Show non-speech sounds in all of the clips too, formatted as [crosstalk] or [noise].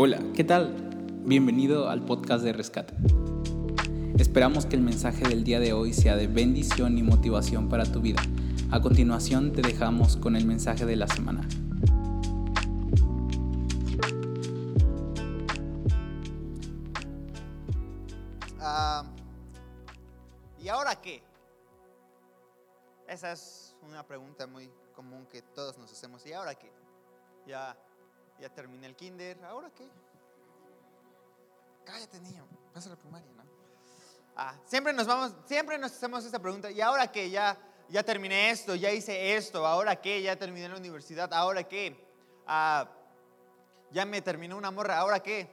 Hola, ¿qué tal? Bienvenido al podcast de Rescate. Esperamos que el mensaje del día de hoy sea de bendición y motivación para tu vida. A continuación te dejamos con el mensaje de la semana. Ah, ¿Y ahora qué? Esa es una pregunta muy común que todos nos hacemos. ¿Y ahora qué? Ya, ya terminé el kinder, ¿ahora qué? Cállate niño, pasa la primaria, ¿no? Ah, siempre nos vamos, siempre nos hacemos esta pregunta. ¿Y ahora qué? Ya, ya terminé esto, ya hice esto, ¿ahora qué? Ya terminé la universidad, ¿ahora qué? Ah, ya me terminó una morra, ¿ahora qué?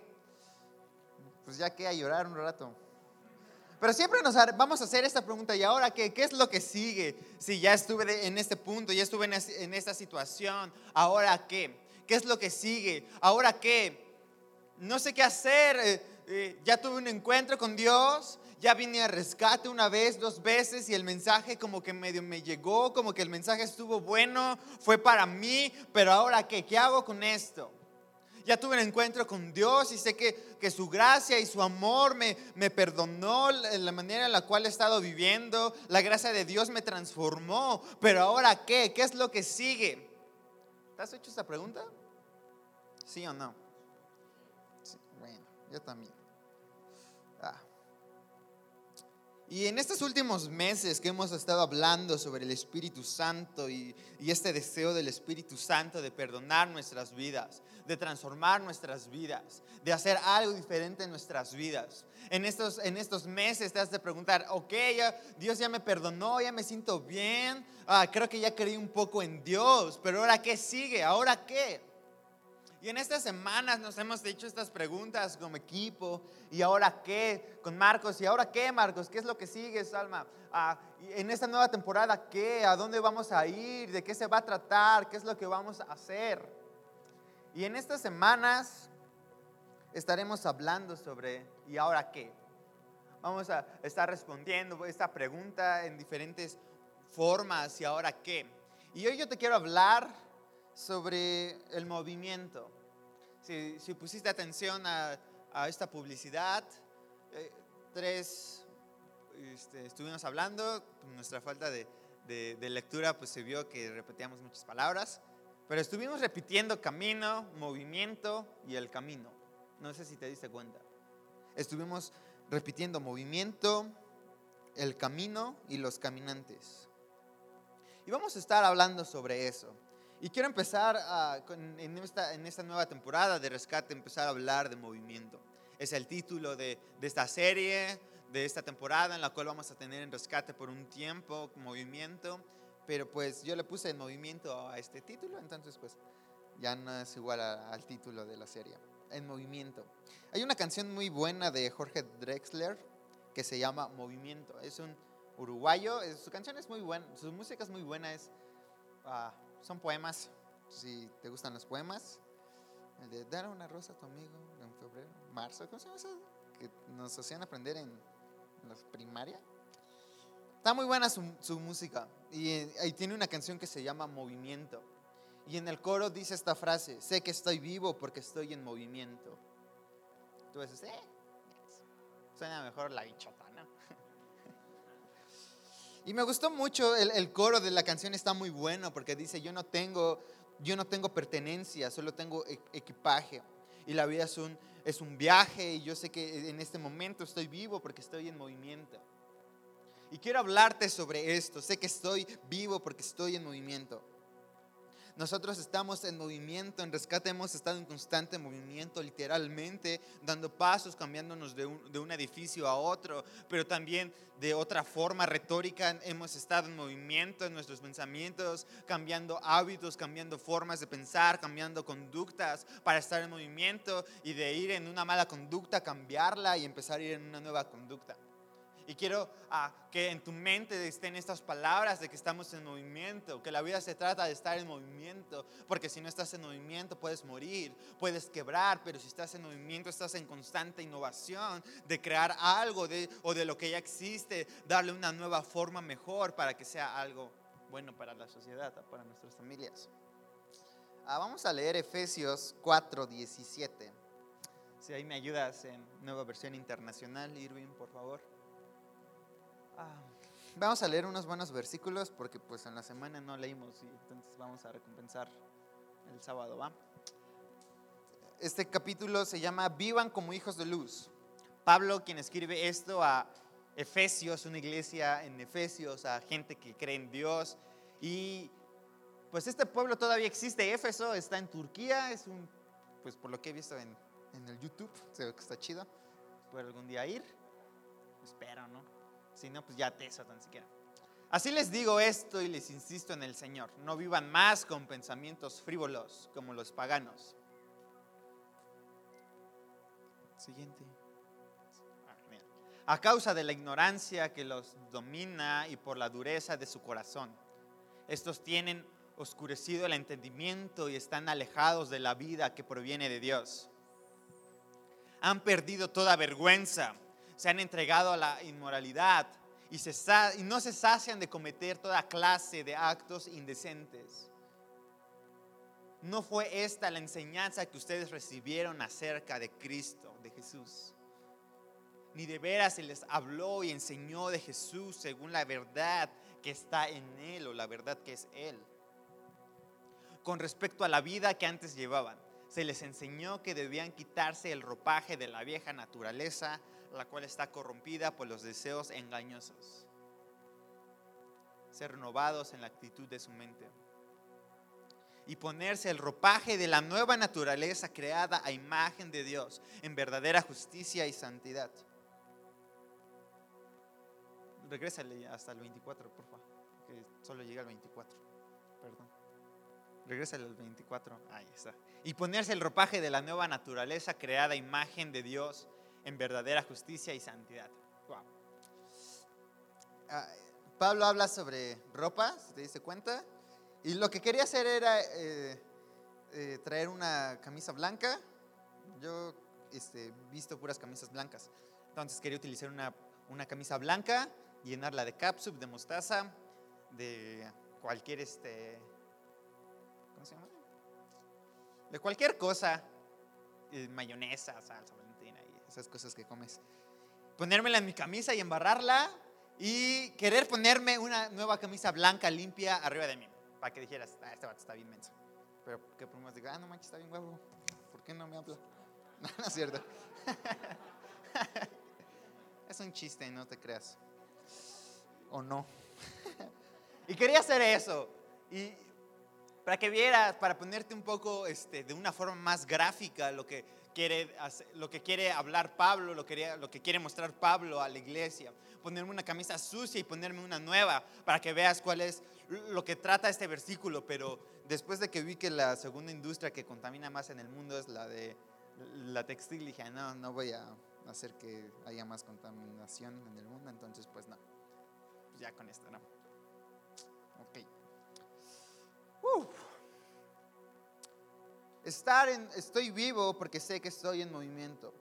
Pues ya que a llorar un rato. Pero siempre nos vamos a hacer esta pregunta, ¿y ahora qué? ¿Qué es lo que sigue? Si ya estuve en este punto, ya estuve en, es- en esta situación, ¿ahora qué? ¿Qué es lo que sigue? ¿Ahora qué? No sé qué hacer, eh, eh, ya tuve un encuentro con Dios, ya vine a rescate una vez, dos veces y el mensaje como que medio me llegó, como que el mensaje estuvo bueno, fue para mí, pero ahora qué? ¿Qué hago con esto? Ya tuve un encuentro con Dios y sé que, que su gracia y su amor me, me perdonó la manera en la cual he estado viviendo. La gracia de Dios me transformó. Pero ahora qué? ¿Qué es lo que sigue? ¿Te has hecho esta pregunta? ¿Sí o no? Sí, bueno, yo también. Ah. Y en estos últimos meses que hemos estado hablando sobre el Espíritu Santo y, y este deseo del Espíritu Santo de perdonar nuestras vidas, de transformar nuestras vidas, de hacer algo diferente en nuestras vidas. En estos, en estos meses te has de preguntar, ok, ya, Dios ya me perdonó, ya me siento bien, ah, creo que ya creí un poco en Dios, pero ahora qué sigue, ahora qué. Y en estas semanas nos hemos hecho estas preguntas como equipo. ¿Y ahora qué? Con Marcos. ¿Y ahora qué, Marcos? ¿Qué es lo que sigue, Salma? Ah, en esta nueva temporada, ¿qué? ¿A dónde vamos a ir? ¿De qué se va a tratar? ¿Qué es lo que vamos a hacer? Y en estas semanas estaremos hablando sobre ¿y ahora qué? Vamos a estar respondiendo esta pregunta en diferentes formas ¿y ahora qué? Y hoy yo te quiero hablar sobre el movimiento. Si, si pusiste atención a, esta publicidad, eh, tres, este, estuvimos hablando, nuestra falta de- de lectura pues se vio que repetíamos muchas palabras, pero estuvimos repitiendo camino, movimiento y el camino. No sé si te diste cuenta. Estuvimos repitiendo movimiento, el camino y los caminantes. Y vamos a estar hablando sobre eso. Y quiero empezar ah, en, esta, nueva temporada de Rescate, empezar a hablar de movimiento. Es el título de, esta serie, de esta temporada en la cual vamos a tener en Rescate por un tiempo, movimiento. Pero pues yo le puse en movimiento a este título, entonces pues ya no es igual al título de la serie. En movimiento. Hay una canción muy buena de Jorge Drexler que se llama Movimiento. Es un uruguayo, su canción es muy buena, su música es muy buena, es... ah, son poemas, si te gustan los poemas. El de dar una rosa a tu amigo en febrero, marzo, ¿cómo se llama eso? Que nos hacían aprender en la primaria. Está muy buena su, música y eh, ahí tiene una canción que se llama Movimiento. Y en el coro dice esta frase, sé que estoy vivo porque estoy en movimiento. Tú dices, eh, suena mejor la bichota, ¿no? [laughs] Y me gustó mucho el, el coro de la canción, está muy bueno porque dice, yo no tengo, yo no tengo pertenencia, solo tengo e- equipaje. Y la vida es un, es un viaje y yo sé que en este momento estoy vivo porque estoy en movimiento. Y quiero hablarte sobre esto, sé que estoy vivo porque estoy en movimiento. Nosotros estamos en movimiento, en rescate hemos estado en constante movimiento, literalmente, dando pasos, cambiándonos de un, de un edificio a otro, pero también de otra forma retórica hemos estado en movimiento en nuestros pensamientos, cambiando hábitos, cambiando formas de pensar, cambiando conductas para estar en movimiento y de ir en una mala conducta, cambiarla y empezar a ir en una nueva conducta. Y quiero ah, que en tu mente estén estas palabras de que estamos en movimiento, que la vida se trata de estar en movimiento, porque si no estás en movimiento puedes morir, puedes quebrar, pero si estás en movimiento estás en constante innovación de crear algo de, o de lo que ya existe, darle una nueva forma mejor para que sea algo bueno para la sociedad, para nuestras familias. Ah, vamos a leer Efesios 4, 17. Si ahí me ayudas en nueva versión internacional, Irving, por favor. Ah, vamos a leer unos buenos versículos porque pues en la semana no leímos y entonces vamos a recompensar el sábado, ¿va? Este capítulo se llama Vivan como hijos de luz. Pablo, quien escribe esto a Efesios, una iglesia en Efesios, a gente que cree en Dios. Y pues este pueblo todavía existe, Éfeso está en Turquía, es un, pues por lo que he visto en, en el YouTube, se ve que está chido. Puedo algún día ir, espero, ¿no? Si no, pues ya te eso tan siquiera. Así les digo esto y les insisto en el Señor, no vivan más con pensamientos frívolos como los paganos. Siguiente a causa de la ignorancia que los domina y por la dureza de su corazón. Estos tienen oscurecido el entendimiento y están alejados de la vida que proviene de Dios. Han perdido toda vergüenza, se han entregado a la inmoralidad y, no se sacian de cometer toda clase de actos indecentes. No fue esta la enseñanza que ustedes recibieron acerca de Cristo, de Jesús ni de veras se les habló y enseñó de Jesús según la verdad que está en Él o la verdad que es Él. Con respecto a la vida que antes llevaban, se les enseñó que debían quitarse el ropaje de la vieja naturaleza, la cual está corrompida por los deseos engañosos. Ser renovados en la actitud de su mente. Y ponerse el ropaje de la nueva naturaleza creada a imagen de Dios en verdadera justicia y santidad regrésale hasta el 24, por favor, que solo llega al 24. Perdón. Regrésale al 24. Ahí está. Y ponerse el ropaje de la nueva naturaleza creada a imagen de Dios en verdadera justicia y santidad. Wow. Ah, Pablo habla sobre ropa, ¿te diste cuenta? Y lo que quería hacer era eh, eh, traer una camisa blanca. Yo este, visto puras camisas blancas. Entonces quería utilizar una, una camisa blanca llenarla de capsup, de mostaza, de cualquier este, ¿cómo se llama? De cualquier cosa, eh, mayonesa, salsa esas cosas que comes. Ponérmela en mi camisa y embarrarla y querer ponerme una nueva camisa blanca limpia arriba de mí, para que dijeras, ah, este vato está bien menso. Pero que más diga, ah, no manches, está bien huevo, ¿por qué no me habla? [laughs] No, no es cierto. [laughs] es un chiste, no te creas o no. [laughs] y quería hacer eso. Y para que vieras, para ponerte un poco este, de una forma más gráfica lo que quiere, lo que quiere hablar Pablo, lo que, quiere mostrar Pablo a la iglesia. Ponerme una camisa sucia y ponerme una nueva para que veas cuál es lo que trata este versículo. Pero después de que vi que la segunda industria que contamina más en el mundo es la de la textil, dije, no, no voy a hacer que haya más contaminación en el mundo, entonces pues no. Pues ya con esto, ¿no? Ok. Estar estoy vivo porque sé que estoy en movimiento.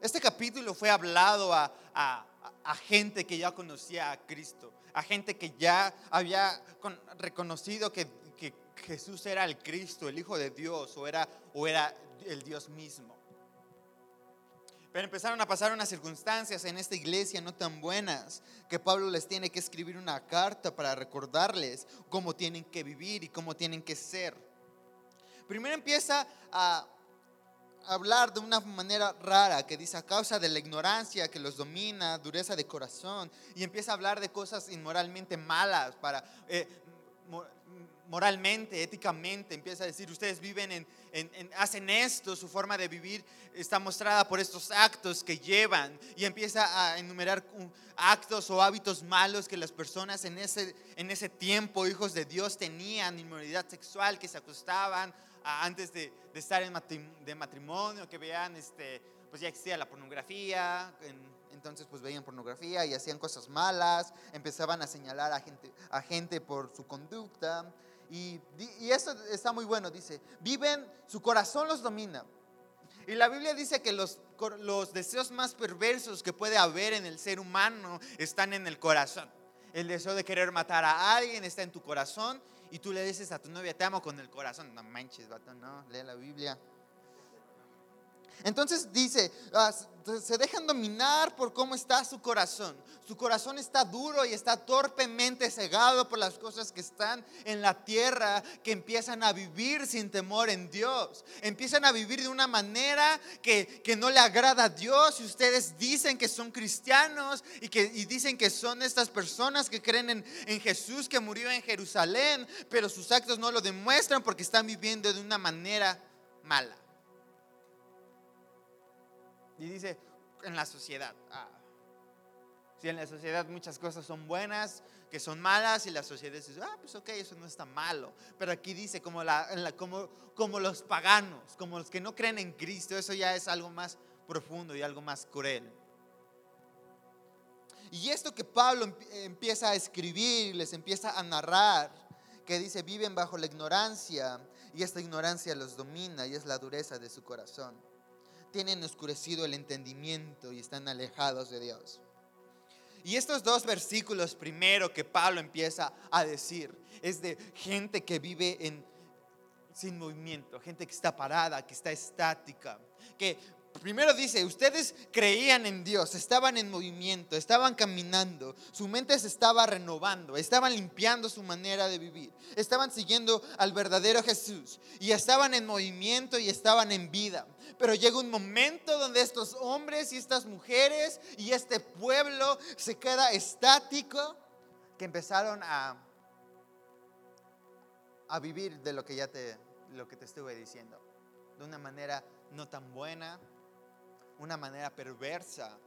Este capítulo fue hablado a, a, gente que ya conocía a Cristo, a gente que ya había reconocido que, que, Jesús era el Cristo, el Hijo de Dios, o era, o era el Dios mismo. Pero empezaron a pasar unas circunstancias en esta iglesia no tan buenas que Pablo les tiene que escribir una carta para recordarles cómo tienen que vivir y cómo tienen que ser. Primero empieza a hablar de una manera rara que dice a causa de la ignorancia que los domina, dureza de corazón, y empieza a hablar de cosas inmoralmente malas para... Eh, moralmente, éticamente, empieza a decir, ustedes viven en, hacen esto, su forma de vivir está mostrada por estos actos que llevan y empieza a enumerar actos o hábitos malos que las personas en ese, en ese tiempo, hijos de Dios, tenían, inmoralidad sexual, que se acostaban antes de, estar en matrimonio, que vean, este, pues ya existía la pornografía, entonces pues veían pornografía y hacían cosas malas, empezaban a señalar a gente, a gente por su conducta. Y, y eso está muy bueno, dice, viven, su corazón los domina. Y la Biblia dice que los, los deseos más perversos que puede haber en el ser humano están en el corazón. El deseo de querer matar a alguien está en tu corazón y tú le dices a tu novia, te amo con el corazón. No manches, vato, no, lee la Biblia. Entonces dice, ah, se dejan dominar por cómo está su corazón. Su corazón está duro y está torpemente cegado por las cosas que están en la tierra, que empiezan a vivir sin temor en Dios. Empiezan a vivir de una manera que, no le agrada a Dios. Y ustedes dicen que son cristianos y, que, dicen que son estas personas que creen en, en Jesús que murió en Jerusalén, pero sus actos no lo demuestran porque están viviendo de una manera mala. Y dice, en la sociedad. Ah, si en la sociedad muchas cosas son buenas, que son malas, y la sociedad dice, ah, pues ok, eso no está malo. Pero aquí dice, como, la, como, como los paganos, como los que no creen en Cristo, eso ya es algo más profundo y algo más cruel. Y esto que Pablo empieza a escribir, les empieza a narrar, que dice, viven bajo la ignorancia, y esta ignorancia los domina, y es la dureza de su corazón tienen oscurecido el entendimiento y están alejados de Dios. Y estos dos versículos primero que Pablo empieza a decir es de gente que vive en, sin movimiento, gente que está parada, que está estática, que Primero dice, ustedes creían en Dios, estaban en movimiento, estaban caminando, su mente se estaba renovando, estaban limpiando su manera de vivir, estaban siguiendo al verdadero Jesús y estaban en movimiento y estaban en vida. Pero llega un momento donde estos hombres y estas mujeres y este pueblo se queda estático, que empezaron a, a vivir de lo que ya te, lo que te estuve diciendo, de una manera no tan buena, una manera perversa,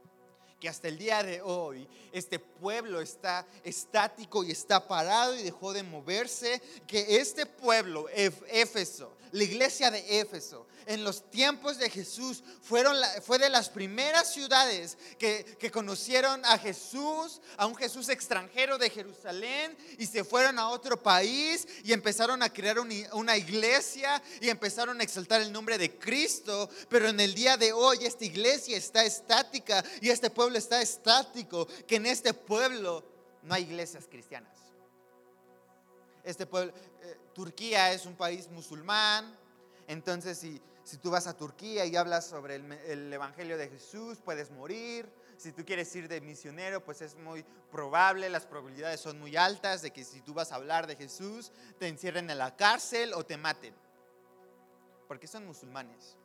que hasta el día de hoy este pueblo está estático y está parado y dejó de moverse, que este pueblo, Éfeso, la iglesia de Éfeso, en los tiempos de Jesús fueron fue de las primeras ciudades que, conocieron a Jesús, a un Jesús extranjero de Jerusalén, y se fueron a otro país y empezaron a crear una iglesia y empezaron a exaltar el nombre de Cristo. Pero en el día de hoy esta iglesia está estática y este pueblo está estático, que en este pueblo no hay iglesias cristianas. Este pueblo, eh, Turquía es un país musulmán, entonces si si tú vas a Turquía y hablas sobre el, Evangelio de Jesús, puedes morir. Si tú quieres ir de misionero, pues es muy probable, las probabilidades son muy altas de que si tú vas a hablar de Jesús, te encierren en la cárcel o te maten. Porque son musulmanes.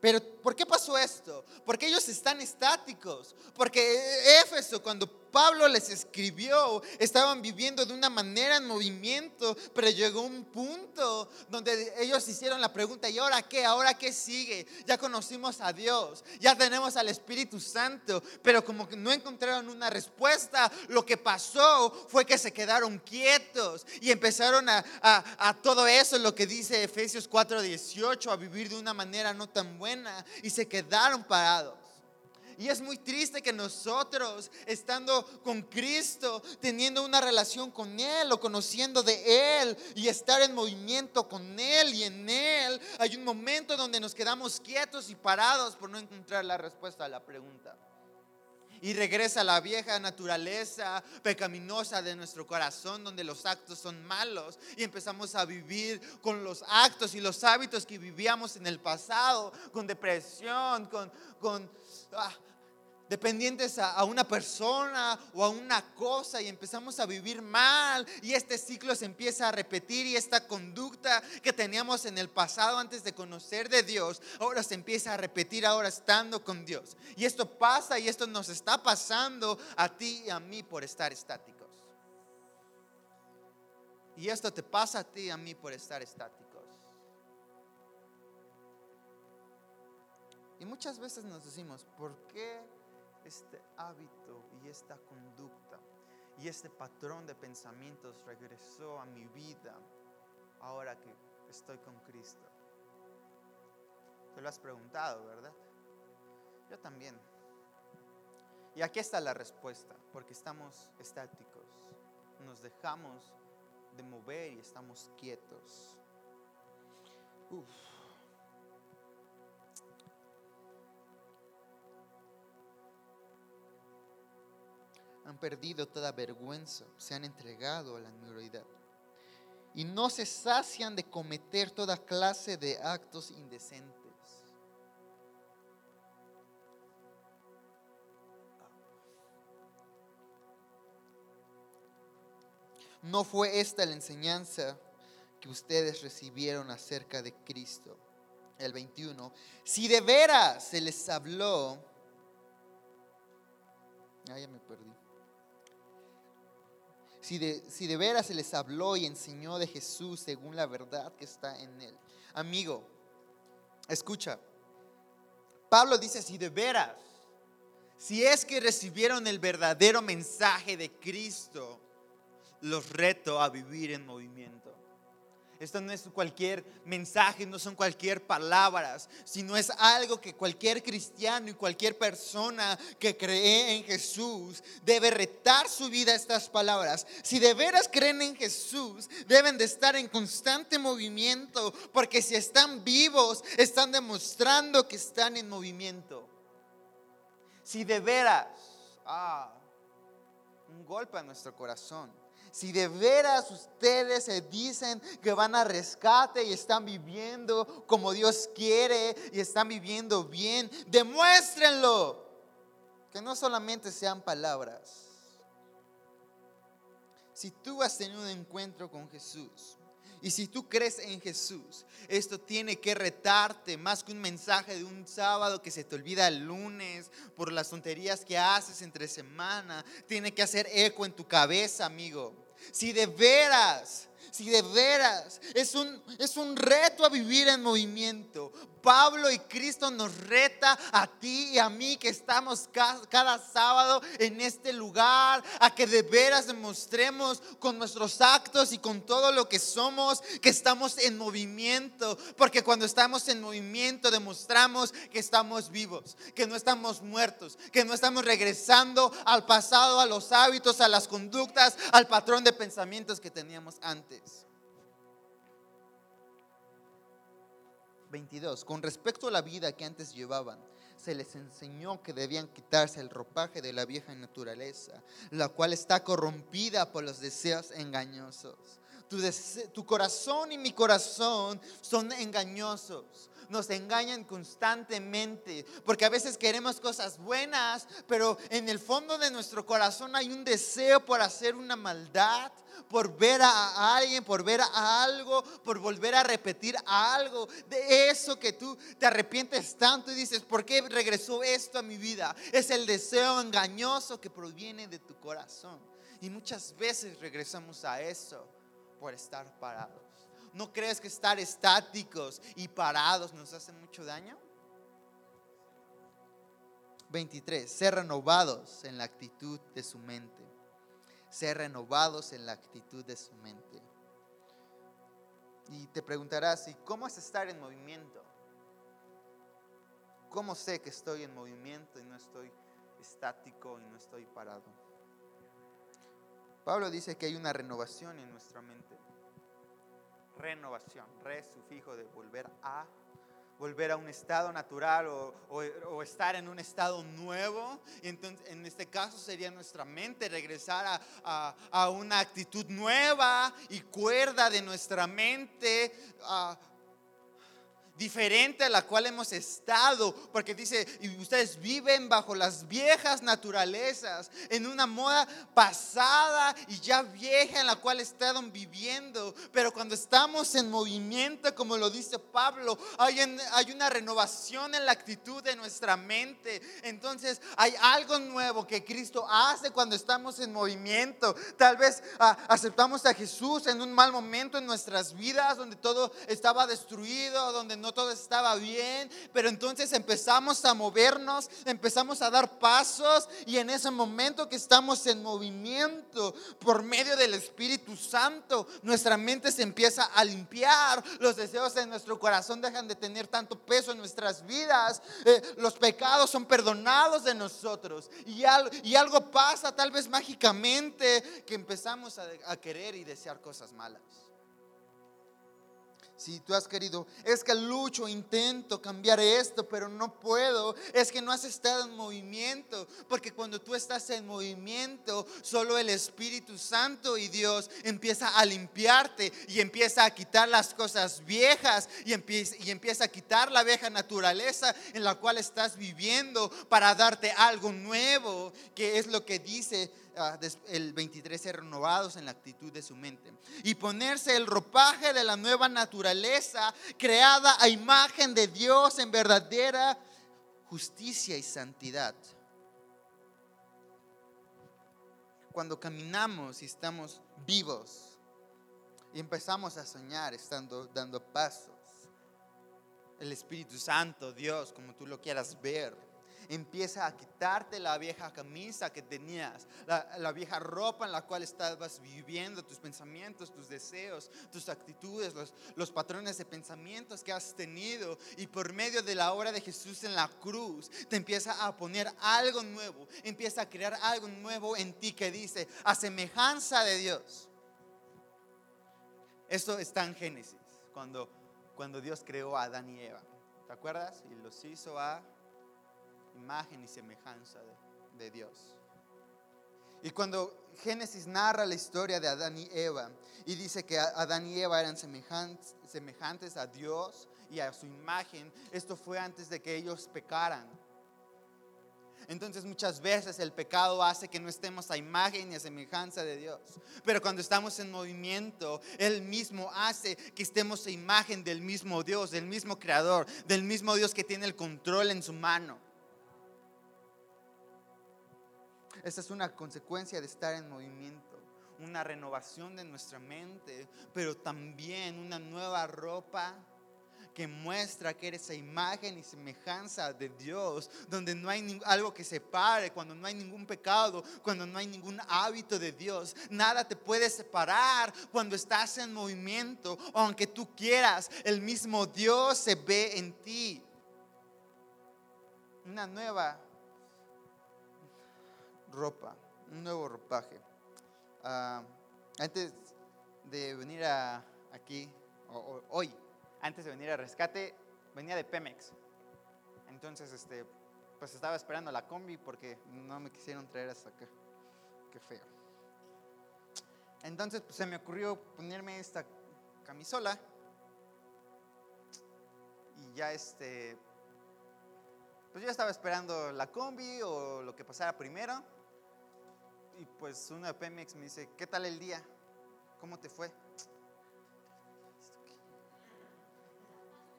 Pero ¿por qué pasó esto? Porque ellos están estáticos. Porque Éfeso, cuando Pablo les escribió, estaban viviendo de una manera en movimiento, pero llegó un punto donde ellos hicieron la pregunta, ¿y ahora qué? ¿Ahora qué sigue? Ya conocimos a Dios, ya tenemos al Espíritu Santo, pero como que no encontraron una respuesta, lo que pasó fue que se quedaron quietos y empezaron a, todo eso, lo que dice Efesios 4:18, a vivir de una manera no tan buena y se quedaron parados. Y es muy triste que nosotros, estando con Cristo, teniendo una relación con Él o conociendo de Él y estar en movimiento con Él y en Él, hay un momento donde nos quedamos quietos y parados por no encontrar la respuesta a la pregunta. Y regresa la vieja naturaleza pecaminosa de nuestro corazón, donde los actos son malos. Y empezamos a vivir con los actos y los hábitos que vivíamos en el pasado, con depresión, con, con ah, dependientes a, una persona o a una cosa y empezamos a vivir mal y este ciclo se empieza a repetir y esta conducta que teníamos en el pasado antes de conocer de Dios, ahora se empieza a repetir ahora estando con Dios. Y esto pasa y esto nos está pasando a ti y a mí por estar estáticos. Y esto te pasa a ti y a mí por estar estáticos. Y muchas veces nos decimos, ¿por qué este hábito y esta conducta y este patrón de pensamientos regresó a mi vida ahora que estoy con Cristo? Te lo has preguntado, ¿verdad? Yo también. Y aquí está la respuesta, porque estamos estáticos, nos dejamos de mover y estamos quietos. Uf. han perdido toda vergüenza, se han entregado a la inmoralidad y no se sacian de cometer toda clase de actos indecentes. No fue esta la enseñanza que ustedes recibieron acerca de Cristo. El 21. Si de veras se les habló... Ah, ya me perdí. Si de, si de veras se les habló y enseñó de Jesús según la verdad que está en él. Amigo, escucha. Pablo dice, si de veras, si es que recibieron el verdadero mensaje de Cristo, los reto a vivir en movimiento. Esto no es cualquier mensaje, no son cualquier palabras, sino es algo que cualquier cristiano y cualquier persona que cree en Jesús debe retar su vida a estas palabras. Si de veras creen en Jesús, deben de estar en constante movimiento, porque si están vivos, están demostrando que están en movimiento. Si de veras, ah, un golpe a nuestro corazón si de veras ustedes se dicen que van a rescate y están viviendo como Dios quiere y están viviendo bien, demuéstrenlo. Que no solamente sean palabras. Si tú has tenido un encuentro con Jesús, y si tú crees en Jesús, esto tiene que retarte más que un mensaje de un sábado que se te olvida el lunes por las tonterías que haces entre semana. Tiene que hacer eco en tu cabeza, amigo. Si de veras si de veras es un, es un reto a vivir en movimiento. Pablo y Cristo nos reta a ti y a mí que estamos cada, sábado en este lugar, a que de veras demostremos con nuestros actos y con todo lo que somos que estamos en movimiento. Porque cuando estamos en movimiento demostramos que estamos vivos, que no estamos muertos, que no estamos regresando al pasado, a los hábitos, a las conductas, al patrón de pensamientos que teníamos antes. 22. Con respecto a la vida que antes llevaban, se les enseñó que debían quitarse el ropaje de la vieja naturaleza, la cual está corrompida por los deseos engañosos. Tu corazón y mi corazón son engañosos nos engañan constantemente, porque a veces queremos cosas buenas, pero en el fondo de nuestro corazón hay un deseo por hacer una maldad, por ver a alguien, por ver a algo, por volver a repetir algo de eso que tú te arrepientes tanto y dices, ¿por qué regresó esto a mi vida? Es el deseo engañoso que proviene de tu corazón. Y muchas veces regresamos a eso por estar parados. ¿No crees que estar estáticos y parados nos hace mucho daño? 23. Ser renovados en la actitud de su mente ser renovados en la actitud de su mente. Y te preguntarás, ¿y cómo es estar en movimiento? ¿Cómo sé que estoy en movimiento y no estoy estático y no estoy parado? Pablo dice que hay una renovación en nuestra mente. Renovación, re sufijo de volver a volver a un estado natural o, estar en un estado nuevo. Y entonces, en este caso sería nuestra mente regresar a, a una actitud nueva y cuerda de nuestra mente diferente a la cual hemos estado, porque dice, y ustedes viven bajo las viejas naturalezas, en una moda pasada y ya vieja en la cual estaban viviendo, pero cuando estamos en movimiento, como lo dice Pablo, hay, hay una renovación en la actitud de nuestra mente, entonces hay algo nuevo que Cristo hace cuando estamos en movimiento, tal vez ah, aceptamos a Jesús en un mal momento en nuestras vidas, donde todo estaba destruido, donde no todo estaba bien, pero entonces empezamos a movernos, empezamos a dar pasos y en ese momento que estamos en movimiento por medio del Espíritu Santo, nuestra mente se empieza a limpiar, los deseos en nuestro corazón dejan de tener tanto peso en nuestras vidas, eh, los pecados son perdonados de nosotros y, y algo pasa tal vez mágicamente que empezamos a querer y desear cosas malas. Si tú has querido, es que lucho, intento cambiar esto, pero no puedo. Es que no has estado en movimiento, porque cuando tú estás en movimiento, solo el Espíritu Santo y Dios empieza a limpiarte y empieza a quitar las cosas viejas y empieza, y empieza a quitar la vieja naturaleza en la cual estás viviendo para darte algo nuevo, que es lo que dice el 23, ser renovados en la actitud de su mente. Y ponerse el ropaje de la nueva naturaleza, creada a imagen de Dios en verdadera justicia y santidad. Cuando caminamos y estamos vivos y empezamos a soñar estando dando pasos, el Espíritu Santo, Dios, como tú lo quieras ver, empieza a quitarte la vieja camisa que tenías, la, vieja ropa en la cual estabas viviendo, tus pensamientos, tus deseos, tus actitudes, los, patrones de pensamientos que has tenido. Y por medio de la obra de Jesús en la cruz, te empieza a poner algo nuevo, empieza a crear algo nuevo en ti que dice, a semejanza de Dios. Esto está en Génesis, cuando, cuando Dios creó a Adán y Eva. ¿Te acuerdas? Y los hizo a imagen y semejanza de, Dios. Y cuando Génesis narra la historia de Adán y Eva y dice que Adán y Eva eran semejantes, a Dios y a su imagen, esto fue antes de que ellos pecaran. Entonces muchas veces el pecado hace que no estemos a imagen y a semejanza de Dios. Pero cuando estamos en movimiento, Él mismo hace que estemos a imagen del mismo Dios, del mismo Creador, del mismo Dios que tiene el control en su mano. Esta es una consecuencia de estar en movimiento, una renovación de nuestra mente, pero también una nueva ropa que muestra que eres a imagen y semejanza de Dios, donde no hay algo que separe, cuando no hay ningún pecado, cuando no hay ningún hábito de Dios. Nada te puede separar cuando estás en movimiento, aunque tú quieras, el mismo Dios se ve en ti. Una nueva ropa, un nuevo ropaje. Ah, antes de venir a, aquí, hoy, antes de venir a rescate, venía de Pemex. Entonces, este, pues estaba esperando la combi porque no me quisieron traer hasta acá. Qué feo. Entonces, pues se me ocurrió ponerme esta camisola y ya este, pues yo estaba esperando la combi o lo que pasara primero y pues una de Pemex me dice, ¿qué tal el día? ¿Cómo te fue?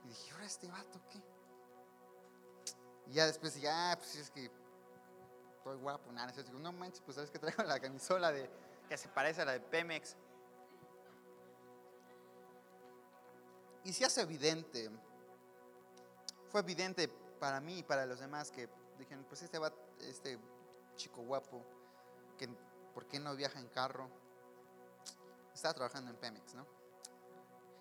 Y dije, ¿ahora este vato qué? Y ya después ya, ah, pues es que estoy guapo, nada, digo, no manches, pues sabes que traigo la camisola de, que se parece a la de Pemex. Y se hace evidente, fue evidente para mí y para los demás que dijeron, pues este, va, este chico guapo ¿por qué no viaja en carro? Está trabajando en Pemex, ¿no?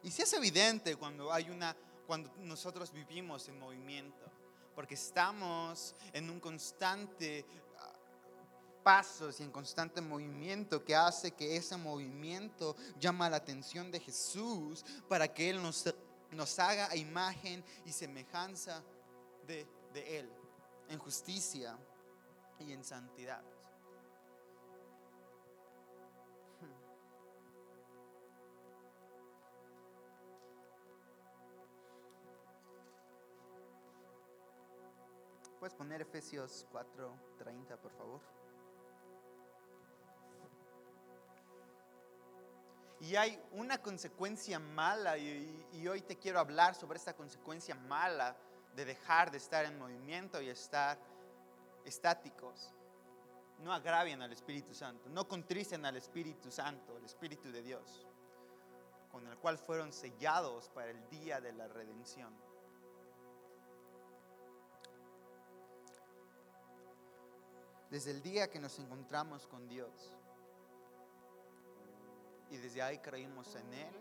Y sí es evidente cuando hay una, cuando nosotros vivimos en movimiento, porque estamos en un constante ah, paso y en constante movimiento que hace que ese movimiento llama la atención de Jesús para que Él nos, nos haga a imagen y semejanza de, de Él, en justicia y en santidad. ¿Puedes poner Efesios 4:30, por favor? Y hay una consecuencia mala y, hoy te quiero hablar sobre esta consecuencia mala de dejar de estar en movimiento y estar estáticos. No agravien al Espíritu Santo, no contristen al Espíritu Santo, el Espíritu de Dios, con el cual fueron sellados para el día de la redención. Desde el día que nos encontramos con Dios. Y desde ahí creímos en Él,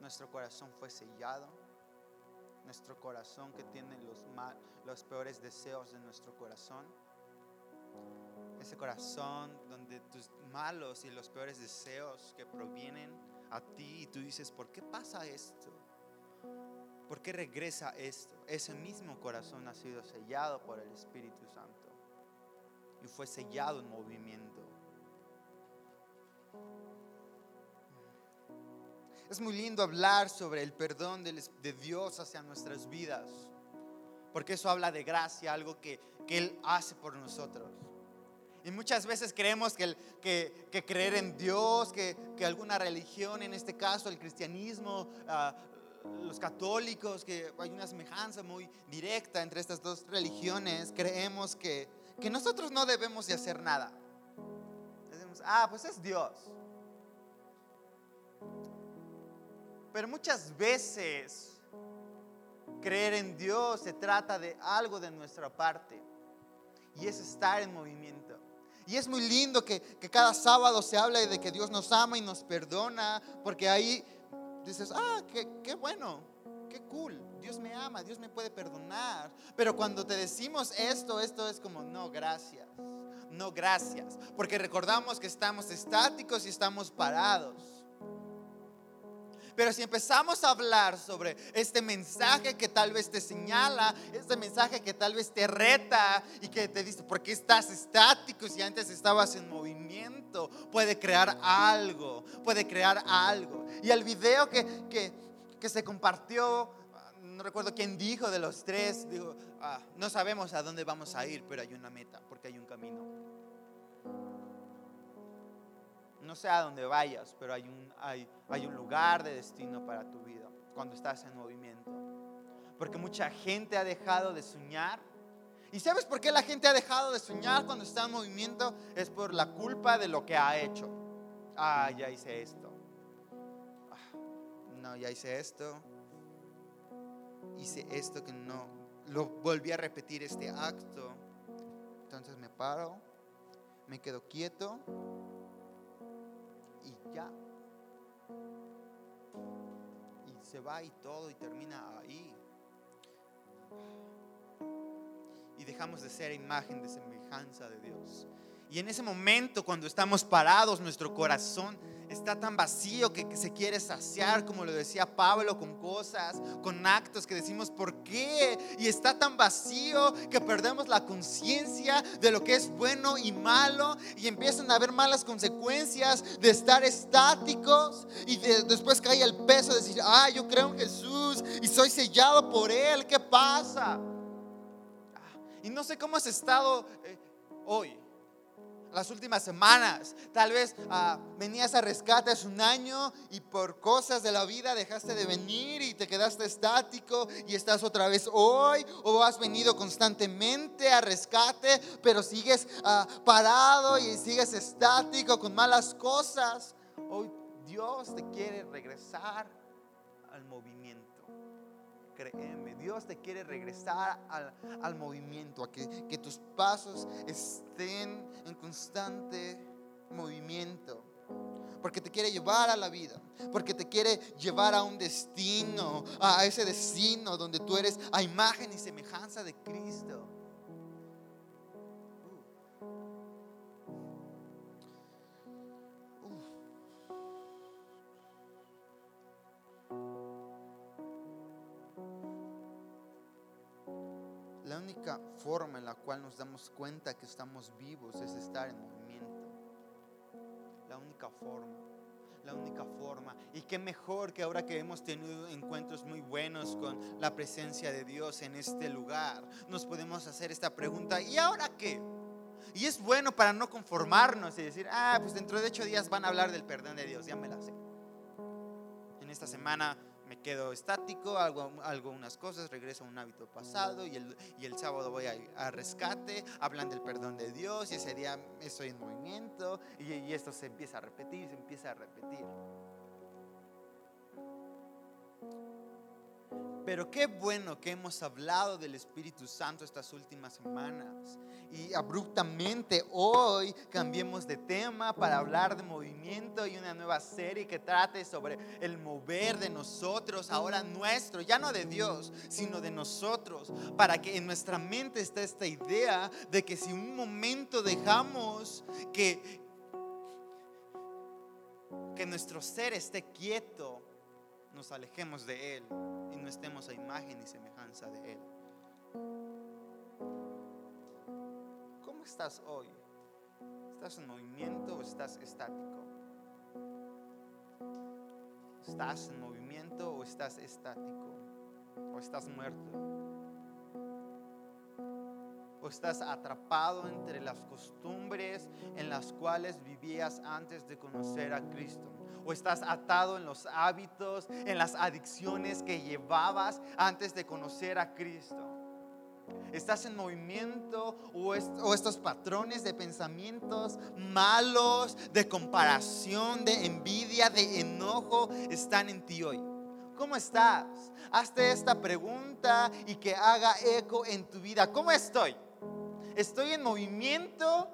nuestro corazón fue sellado, nuestro corazón que tiene los, los peores deseos de nuestro corazón, ese corazón donde tus malos y los peores deseos que provienen a ti y tú dices, ¿por qué pasa esto? ¿Por qué regresa esto? Ese mismo corazón ha sido sellado por el Espíritu Santo y fue sellado en movimiento. Es muy lindo hablar sobre el perdón de Dios hacia nuestras vidas, porque eso habla de gracia, algo que, que Él hace por nosotros. Y muchas veces creemos que, que, creer en Dios, que, alguna religión, en este caso el cristianismo, ah, los católicos, que hay una semejanza muy directa entre estas dos religiones, creemos que, que nosotros no debemos de hacer nada. Decimos, ah, pues es Dios. Pero muchas veces creer en Dios se trata de algo de nuestra parte y es estar en movimiento. Y es muy lindo que, cada sábado se habla de que Dios nos ama y nos perdona, porque ahí dices, ah, qué, qué bueno, qué cool, Dios me ama, Dios me puede perdonar. Pero cuando te decimos esto, esto es como, no, gracias, no, gracias, porque recordamos que estamos estáticos y estamos parados. Pero si empezamos a hablar sobre este mensaje que tal vez te señala, este mensaje que tal vez te reta y que te dice, ¿por qué estás estático si antes estabas en movimiento? Puede crear algo, puede crear algo. Y el video que, que, se compartió, no recuerdo quién dijo de los tres, ah, no sabemos a dónde vamos a ir, pero hay una meta, porque hay un camino no sé a dónde vayas, pero hay un, hay, hay un lugar de destino para tu vida cuando estás en movimiento. Porque mucha gente ha dejado de soñar. ¿Y sabes por qué la gente ha dejado de soñar cuando está en movimiento? Es por la culpa de lo que ha hecho. Ah, ya hice esto. No, ya hice esto. Hice esto que no. Lo volví a repetir este acto. Entonces me paro, me quedo quieto ya. Y se va y todo y termina ahí. Y dejamos de ser imagen de semejanza de Dios. Y en ese momento, cuando estamos parados, nuestro corazón está tan vacío que, se quiere saciar, como lo decía Pablo, con cosas, con actos que decimos, ¿por qué? Y está tan vacío que perdemos la conciencia de lo que es bueno y malo y empiezan a haber malas consecuencias de estar estáticos y después cae el peso de decir, ah, yo creo en Jesús y soy sellado por Él, ¿qué pasa? Ah, y no sé cómo has estado eh, hoy las últimas semanas. Tal vez ah, venías a rescate hace un año y por cosas de la vida dejaste de venir y te quedaste estático y estás otra vez hoy o has venido constantemente a rescate pero sigues ah, parado y sigues estático con malas cosas. Hoy Dios te quiere regresar al movimiento créeme, Dios te quiere regresar al, movimiento, a que, que tus pasos estén en constante movimiento porque te quiere llevar a la vida, porque te quiere llevar a un destino, a ese destino donde tú eres a imagen y semejanza de Cristo. Forma en la cual nos damos cuenta que estamos vivos es estar en movimiento. La única forma. La única forma. Y qué mejor que ahora que hemos tenido encuentros muy buenos con la presencia de Dios en este lugar, nos podemos hacer esta pregunta, ¿y ahora qué? Y es bueno para no conformarnos y decir, ah, pues dentro de ocho días van a hablar del perdón de Dios, ya me la sé. En esta semana me quedo estático, hago, unas cosas, regreso a un hábito pasado y el, y el sábado voy a, rescate, hablan del perdón de Dios y ese día estoy en movimiento y esto se empieza a repetir, se empieza a repetir. Pero qué bueno que hemos hablado del Espíritu Santo estas últimas semanas. Y abruptamente hoy cambiemos de tema para hablar de movimiento y una nueva serie que trate sobre el mover de nosotros, ahora nuestro, ya no de Dios, sino de nosotros. Para que en nuestra mente esté esta idea de que si un momento dejamos que, que nuestro ser esté quieto, nos alejemos de Él y no estemos a imagen y semejanza de Él. ¿Cómo estás hoy? ¿Estás en movimiento o estás estático? ¿Estás en movimiento o estás estático? ¿O estás muerto? O estás atrapado entre las costumbres en las cuales vivías antes de conocer a Cristo. O estás atado en los hábitos, en las adicciones que llevabas antes de conocer a Cristo. Estás en movimiento o, estos patrones de pensamientos malos, de comparación, de envidia, de enojo, están en ti hoy. ¿Cómo estás? Hazte esta pregunta y que haga eco en tu vida. ¿Cómo estoy? ¿Estoy en movimiento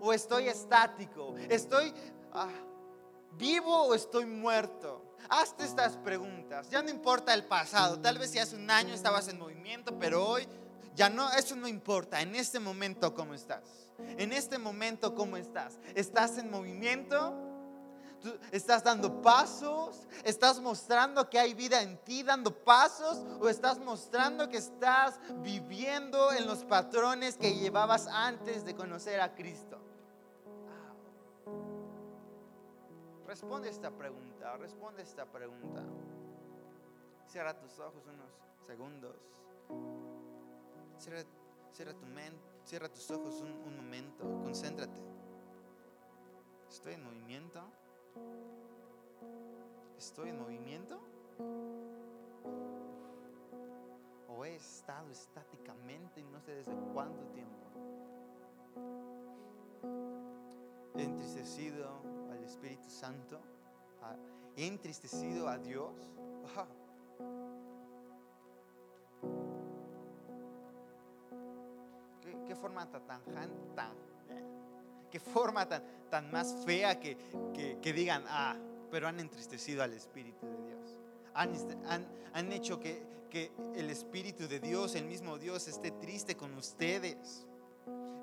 o estoy estático? ¿Estoy ah, vivo o estoy muerto? Hazte estas preguntas. Ya no importa el pasado. Tal vez si hace un año estabas en movimiento, pero hoy ya no, eso no importa. En este momento, ¿cómo estás? En este momento, ¿cómo estás? ¿Estás en movimiento? Estás dando pasos? ¿Estás mostrando que hay vida en ti dando pasos? ¿O estás mostrando que estás viviendo en los patrones que llevabas antes de conocer a Cristo? Responde esta pregunta, responde esta pregunta. Cierra tus ojos unos segundos. Cierra, tu mente, cierra tus ojos un, un momento, concéntrate. Estoy en movimiento. ¿Estoy en movimiento? ¿O he estado estáticamente no sé desde cuánto tiempo? He entristecido al Espíritu Santo. He entristecido a Dios. ¿Qué, forma tan, tan, qué forma tan, tan más fea que, que, digan, ah, pero han entristecido al Espíritu de Dios. Han, han, han hecho que, que el Espíritu de Dios, el mismo Dios, esté triste con ustedes.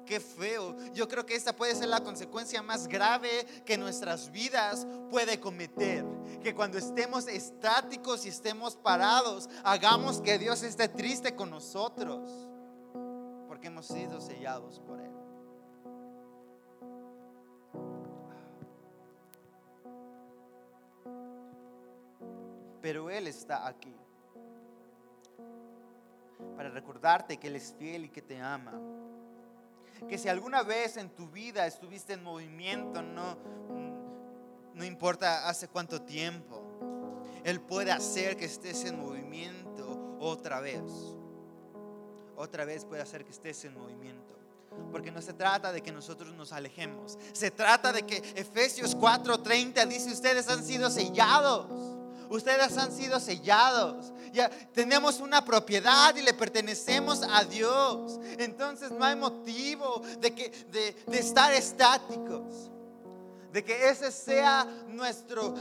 Qué feo. Yo creo que esta puede ser la consecuencia más grave que nuestras vidas puede cometer. Que cuando estemos estáticos y estemos parados, hagamos que Dios esté triste con nosotros. Porque hemos sido sellados por Él. Pero Él está aquí. Para recordarte que Él es fiel y que te ama. Que si alguna vez en tu vida estuviste en movimiento, no, no importa hace cuánto tiempo, Él puede hacer que estés en movimiento otra vez. Otra vez puede hacer que estés en movimiento. Porque no se trata de que nosotros nos alejemos. Se trata de que Efesios 4:30 dice, ustedes han sido sellados Ustedes han sido sellados. Ya tenemos una propiedad y le pertenecemos a Dios. Entonces no hay motivo de, que, de, de estar estáticos. De que ese sea nuestro,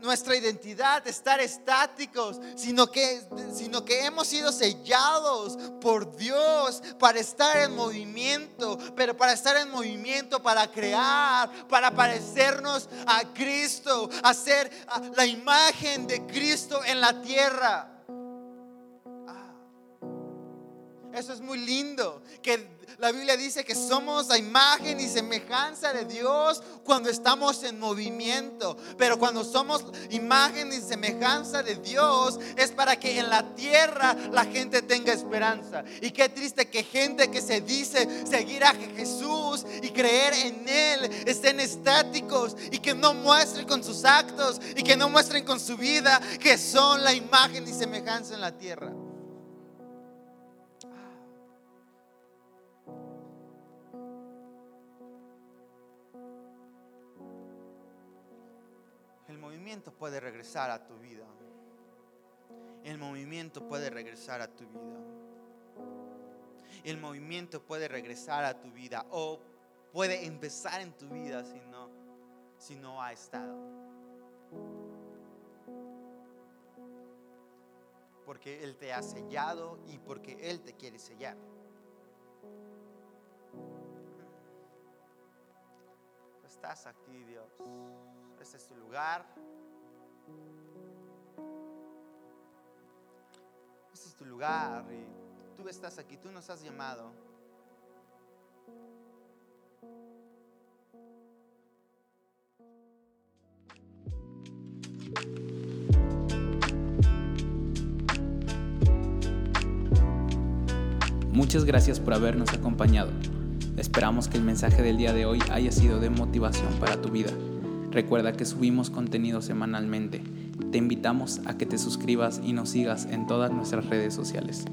nuestra identidad estar estáticos, sino que, sino que hemos sido sellados por Dios para estar en movimiento, pero para estar en movimiento, para crear, para parecernos a Cristo, hacer la imagen de Cristo en la tierra. Eso es muy lindo, que la Biblia dice que somos la imagen y semejanza de Dios cuando estamos en movimiento. Pero cuando somos imagen y semejanza de Dios es para que en la tierra la gente tenga esperanza. Y qué triste que gente que se dice seguir a Jesús y creer en Él estén estáticos y que no muestren con sus actos y que no muestren con su vida que son la imagen y semejanza en la tierra. Puede regresar a tu vida. El movimiento puede regresar a tu vida. El movimiento puede regresar a tu vida o puede empezar en tu vida si no, si no ha estado. Porque Él te ha sellado y porque Él te quiere sellar. Estás aquí, Dios. Este es tu lugar. Este es tu lugar y tú estás aquí, tú nos has llamado. Muchas gracias por habernos acompañado. Esperamos que el mensaje del día de hoy haya sido de motivación para tu vida. Recuerda que subimos contenido semanalmente. Te invitamos a que te suscribas y nos sigas en todas nuestras redes sociales.